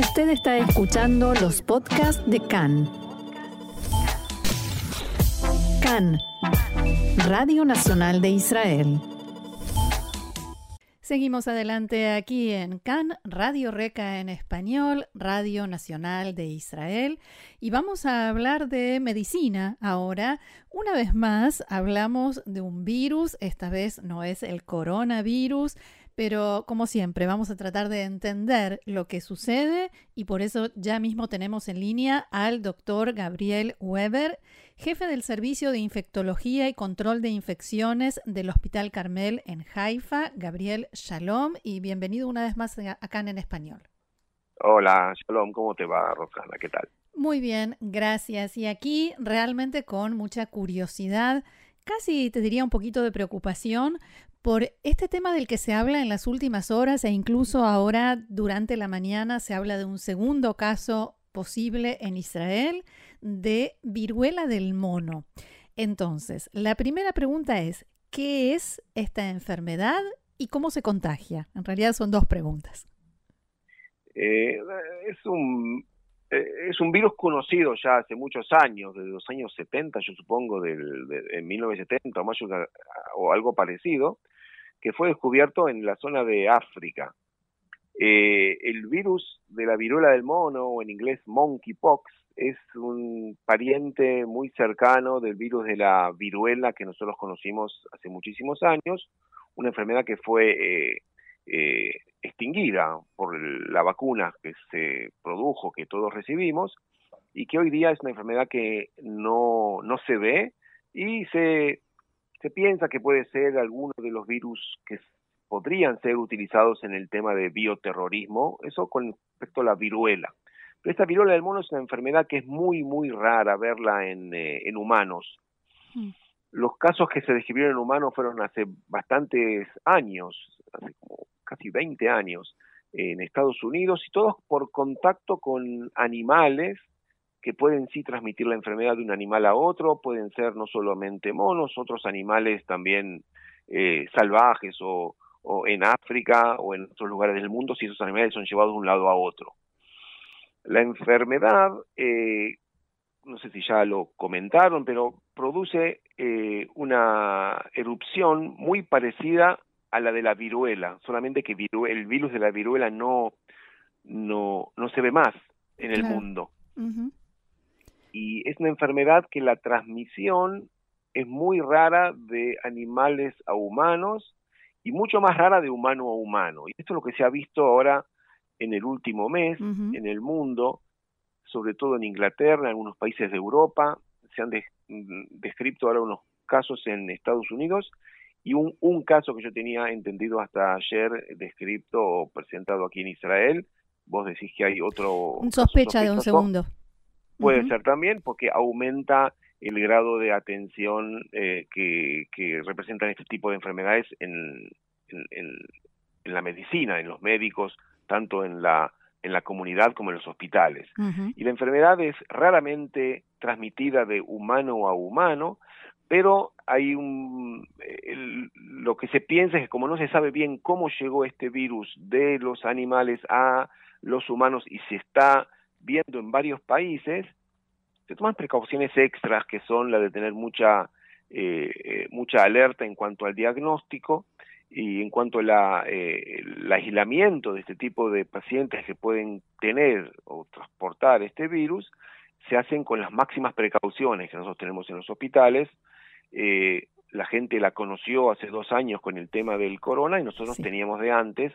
Usted está escuchando los podcasts de CAN. CAN, Radio Nacional de Israel. Seguimos adelante aquí en CAN, Radio Reca en español, Radio Nacional de Israel, y vamos a hablar de medicina ahora. Una vez más, hablamos de un virus, esta vez no es el coronavirus, pero como siempre, vamos a tratar de entender lo que sucede y por eso ya mismo tenemos en línea al doctor Gabriel Weber, jefe del Servicio de Infectología y Control de Infecciones del Hospital Carmel en Haifa. Gabriel, shalom y bienvenido una vez más acá en español. Hola, shalom, ¿cómo te va, Rosana? ¿Qué tal? Muy bien, gracias. Y aquí realmente con mucha curiosidad, casi te diría un poquito de preocupación, por este tema del que se habla en las últimas horas e incluso ahora durante la mañana se habla de un segundo caso posible en Israel de viruela del mono. Entonces, la primera pregunta es, ¿qué es esta enfermedad y cómo se contagia? En realidad son dos preguntas. Eh, es un eh, es un virus conocido ya hace muchos años, desde los años 70, yo supongo, del, de, en 1970 o, más, o algo parecido, que fue descubierto en la zona de África. Eh, el virus de la viruela del mono, o en inglés monkeypox, es un pariente muy cercano del virus de la viruela que nosotros conocimos hace muchísimos años, una enfermedad que fue eh, eh, extinguida por la vacuna que se produjo, que todos recibimos, y que hoy día es una enfermedad que no, no se ve y se se piensa que puede ser alguno de los virus que podrían ser utilizados en el tema de bioterrorismo, eso con respecto a la viruela. Pero esta viruela del mono es una enfermedad que es muy, muy rara verla en, eh, en humanos. Mm. Los casos que se describieron en humanos fueron hace bastantes años, hace como casi 20 años, en Estados Unidos, y todos por contacto con animales que pueden sí transmitir la enfermedad de un animal a otro, pueden ser no solamente monos, otros animales también eh, salvajes o, o, en África o en otros lugares del mundo si esos animales son llevados de un lado a otro. La enfermedad, eh, no sé si ya lo comentaron, pero produce eh, una erupción muy parecida a la de la viruela, solamente que el virus de la viruela no, no, no se ve más en el mundo y es una enfermedad que la transmisión es muy rara de animales a humanos y mucho más rara de humano a humano. Y esto es lo que se ha visto ahora en el último mes en el mundo, sobre todo en Inglaterra, en algunos países de Europa, se han mm, descrito ahora unos casos en Estados Unidos y un, un caso que yo tenía entendido hasta ayer descrito o presentado aquí en Israel. Vos decís que hay otro... Un sospecha de un segundo. Puede ser también porque aumenta el grado de atención eh, que, que, representan este tipo de enfermedades en, en, la medicina, en los médicos, tanto en la, en la comunidad como en los hospitales. Y la enfermedad es raramente transmitida de humano a humano, pero hay un lo que se piensa es que como no se sabe bien cómo llegó este virus de los animales a los humanos y se está viendo en varios países, se toman precauciones extras que son la de tener mucha, eh, eh, mucha alerta en cuanto al diagnóstico y en cuanto al eh, aislamiento de este tipo de pacientes que pueden tener o transportar este virus, se hacen con las máximas precauciones que nosotros tenemos en los hospitales. la gente la conoció hace dos años con el tema del corona y nosotros teníamos de antes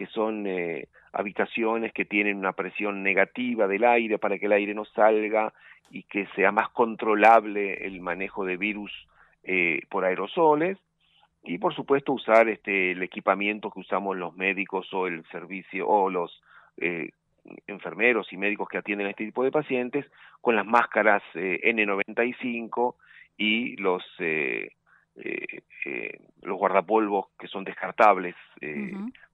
que son eh, habitaciones que tienen una presión negativa del aire para que el aire no salga y que sea más controlable el manejo de virus eh, por aerosoles. Y por supuesto usar este el equipamiento que usamos los médicos o el servicio o los eh, enfermeros y médicos que atienden a este tipo de pacientes con las máscaras N95 y los los guardapolvos que son descartables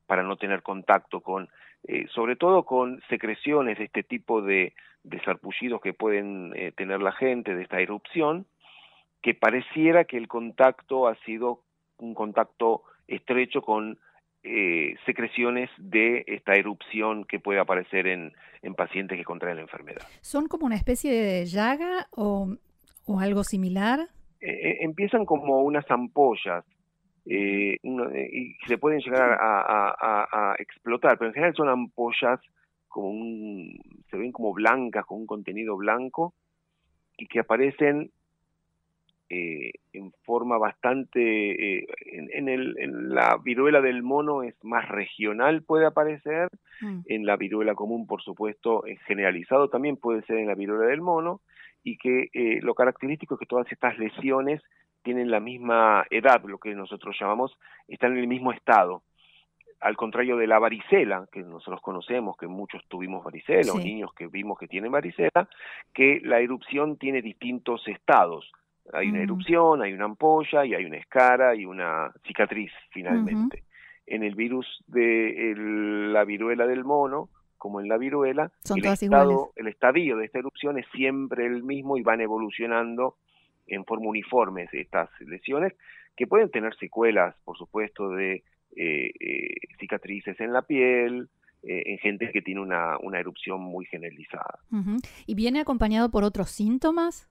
para no tener contacto con, eh, sobre todo con secreciones de este tipo de, de sarpullidos que pueden eh, tener la gente de esta erupción, que pareciera que el contacto ha sido un contacto estrecho con eh, secreciones de esta erupción que puede aparecer en, en, pacientes que contraen la enfermedad. ¿Son como una especie de llaga o, o algo similar? Empiezan como unas ampollas eh, y se pueden llegar a, a, a, explotar, pero en general son ampollas como un, se ven como blancas, con un contenido blanco y que aparecen eh, en forma bastante, eh, en, el, en, la viruela del mono es más regional, puede aparecer, mm. en la viruela común, por supuesto, es generalizado también puede ser en la viruela del mono, y que eh, lo característico es que todas estas lesiones tienen la misma edad, lo que nosotros llamamos, están en el mismo estado. Al contrario de la varicela, que nosotros conocemos, que muchos tuvimos varicela, o niños que vimos que tienen varicela, que la erupción tiene distintos estados. Hay una erupción, hay una ampolla y hay una escara y una cicatriz finalmente. En el virus de la viruela del mono, como en la viruela, el, estado, el estadio de esta erupción es siempre el mismo y van evolucionando en forma uniforme estas lesiones, que pueden tener secuelas, por supuesto, de eh, eh, cicatrices en la piel, eh, en gente que tiene una, una erupción muy generalizada. ¿Y viene acompañado por otros síntomas?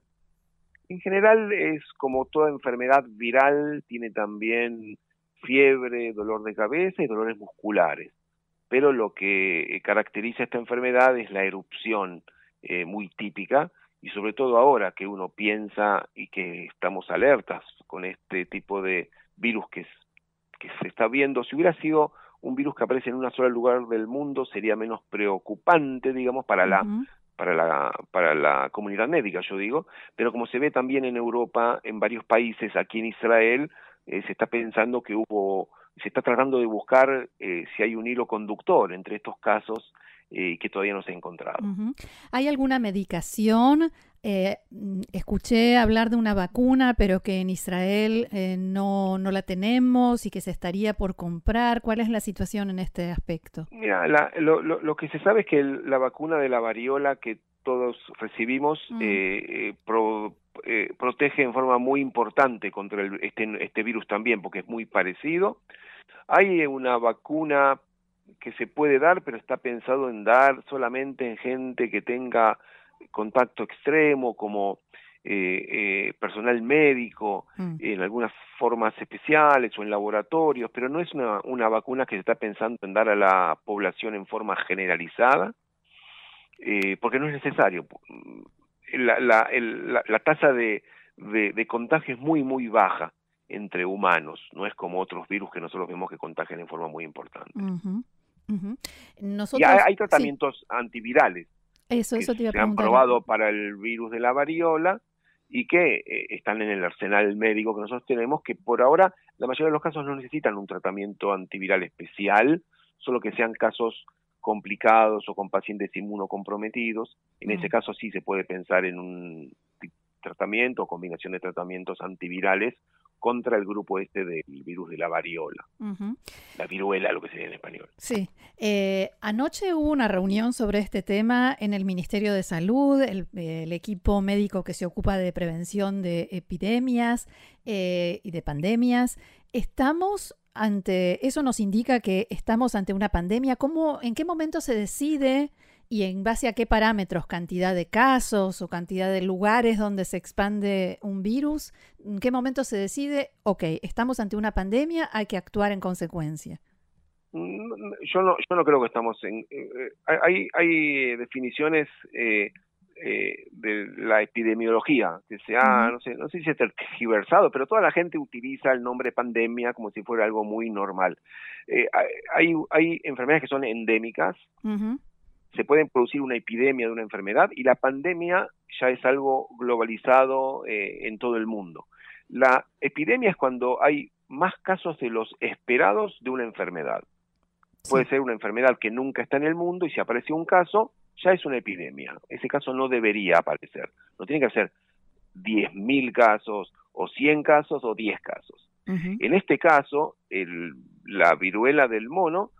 En general es como toda enfermedad viral, tiene también fiebre, dolor de cabeza y dolores musculares. Pero lo que caracteriza esta enfermedad es la erupción eh, muy típica y sobre todo ahora que uno piensa y que estamos alertas con este tipo de virus que, que se está viendo, si hubiera sido un virus que aparece en un solo lugar del mundo sería menos preocupante, digamos, para la para la, para la comunidad médica, yo digo, pero como se ve también en Europa, en varios países, aquí en Israel, eh, se está pensando que hubo, se está tratando de buscar eh, si hay un hilo conductor entre estos casos eh, que todavía no se ha encontrado. ¿Hay alguna medicación? escuché hablar de una vacuna, pero que en Israel no, no la tenemos y que se estaría por comprar. ¿Cuál es la situación en este aspecto? Mira, lo, lo, lo, que se sabe es que la vacuna de la variola que todos recibimos mm. eh, eh, protege en forma muy importante contra el, este, este virus también, porque es muy parecido. Hay una vacuna que se puede dar, pero está pensado en dar solamente en gente que tenga contacto extremo, como eh, eh, personal médico, mm. en algunas formas especiales o en laboratorios, pero no es una, una vacuna que se está pensando en dar a la población en forma generalizada, eh, porque no es necesario. La, la, la, tasa de, de, contagio es muy, muy baja entre humanos, no es como otros virus que nosotros vemos que contagian en forma muy importante. Y hay, tratamientos antivirales eso, eso que se han probado para el virus de la variola y que eh, están en el arsenal médico que nosotros tenemos, que por ahora la mayoría de los casos no necesitan un tratamiento antiviral especial, solo que sean casos complicados o con pacientes inmunocomprometidos. En ese mm. caso sí se puede pensar en un tratamiento o combinación de tratamientos antivirales contra el grupo este del virus de la variola, la viruela, lo que sería en español. Sí. Eh, anoche hubo una reunión sobre este tema en el Ministerio de Salud, el, equipo médico que se ocupa de prevención de epidemias eh, y de pandemias. Estamos ante, eso nos indica que estamos ante una pandemia. ¿Cómo, en qué momento se decide? Y en base a qué parámetros, cantidad de casos o cantidad de lugares donde se expande un virus, en qué momento se decide, ok, estamos ante una pandemia, hay que actuar en consecuencia. Mm, yo no, yo no creo que estamos en... Eh, eh, hay, hay definiciones eh, de la epidemiología que se ha, no, sé, no sé si ha tergiversado, pero toda la gente utiliza el nombre pandemia como si fuera algo muy normal. hay, hay enfermedades que son endémicas, se puede producir una epidemia de una enfermedad y la pandemia ya es algo globalizado eh, en todo el mundo. La epidemia es cuando hay más casos de los esperados de una enfermedad. Puede ser una enfermedad que nunca está en el mundo y si aparece un caso, ya es una epidemia. Ese caso no debería aparecer. No tiene que ser 10.000 casos o 100 casos o 10 casos. En este caso, el, la viruela del mono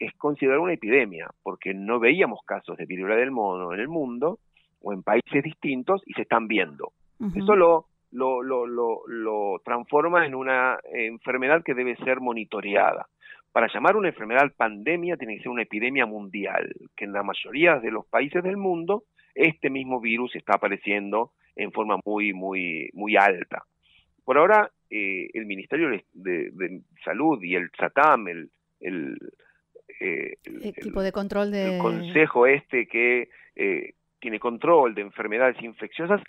es considerada una epidemia, porque no veíamos casos de viruela del mono en el mundo o en países distintos y se están viendo. Eso lo, lo, lo, lo, transforma en una enfermedad que debe ser monitoreada. para llamar una enfermedad pandemia tiene que ser una epidemia mundial, que en la mayoría de los países del mundo este mismo virus está apareciendo en forma muy, muy, muy alta. Por ahora, eh, el Ministerio de, Salud y el SATAM, el, el, equipo de control de... El consejo este que eh, tiene control de enfermedades infecciosas,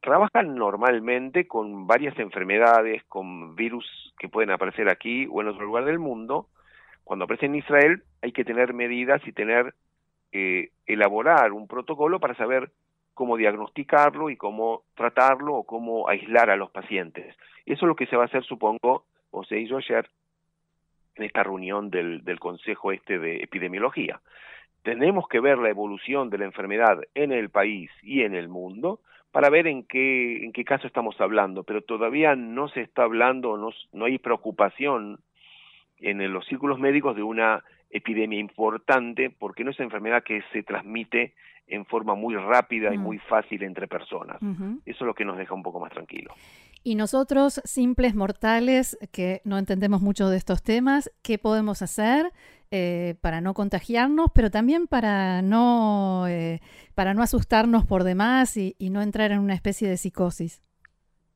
trabajan normalmente con varias enfermedades, con virus que pueden aparecer aquí o en otro lugar del mundo. Cuando aparece en Israel hay que tener medidas y tener, eh, elaborar un protocolo para saber cómo diagnosticarlo y cómo tratarlo o cómo aislar a los pacientes. Eso es lo que se va a hacer, supongo, o se hizo ayer en esta reunión del, del Consejo este de Epidemiología. Tenemos que ver la evolución de la enfermedad en el país y en el mundo para ver en qué, en qué caso estamos hablando, pero todavía no se está hablando, no, no hay preocupación en los círculos médicos de una epidemia importante porque no es una enfermedad que se transmite en forma muy rápida y mm. muy fácil entre personas. Eso es lo que nos deja un poco más tranquilos. Y nosotros, simples mortales, que no entendemos mucho de estos temas, ¿qué podemos hacer eh, para no contagiarnos, pero también para no, eh, para no asustarnos por demás y, no entrar en una especie de psicosis?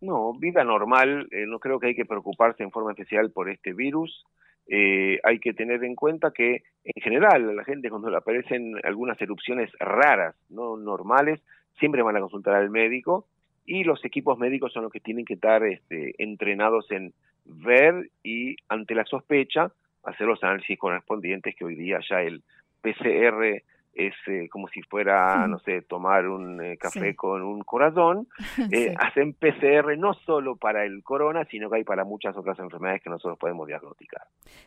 No, vida normal. Eh, no creo que hay que preocuparse en forma especial por este virus. hay que tener en cuenta que en general a la gente cuando le aparecen algunas erupciones raras, no normales, siempre van a consultar al médico y los equipos médicos son los que tienen que estar este, entrenados en ver y ante la sospecha hacer los análisis correspondientes que hoy día ya el PCR es eh, como si fuera, no sé, tomar un eh, café con un corazón. Eh, hacen PCR no solo para el corona, sino que hay para muchas otras enfermedades que nosotros podemos diagnosticar.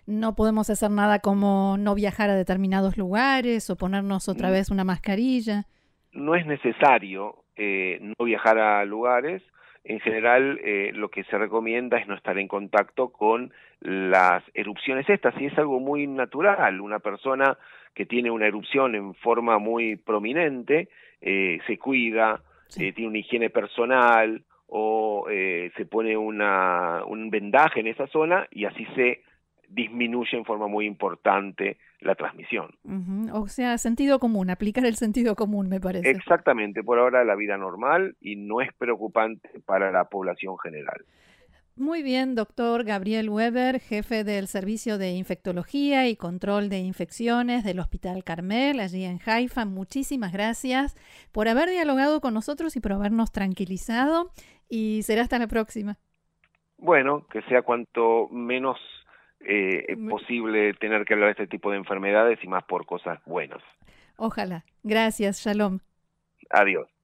No podemos hacer nada como no viajar a determinados lugares o ponernos otra mm. vez una mascarilla. No es necesario no viajar a lugares en general eh, lo que se recomienda es no estar en contacto con las erupciones estas, y es algo muy natural. Una persona que tiene una erupción en forma muy prominente eh, se cuida, eh, tiene una higiene personal o se pone una, un vendaje en esa zona y así se disminuye en forma muy importante la transmisión. O sea, sentido común, aplicar el sentido común, me parece. Exactamente, por ahora la vida normal y no es preocupante para la población general. Muy bien, doctor Gabriel Weber, jefe del Servicio de Infectología y Control de Infecciones del Hospital Carmel, allí en Haifa. Muchísimas gracias por haber dialogado con nosotros y por habernos tranquilizado. Y será hasta la próxima. Bueno, que sea cuanto menos eh, es posible tener que hablar de este tipo de enfermedades y más por cosas buenas. Ojalá. Gracias, Shalom. Adiós.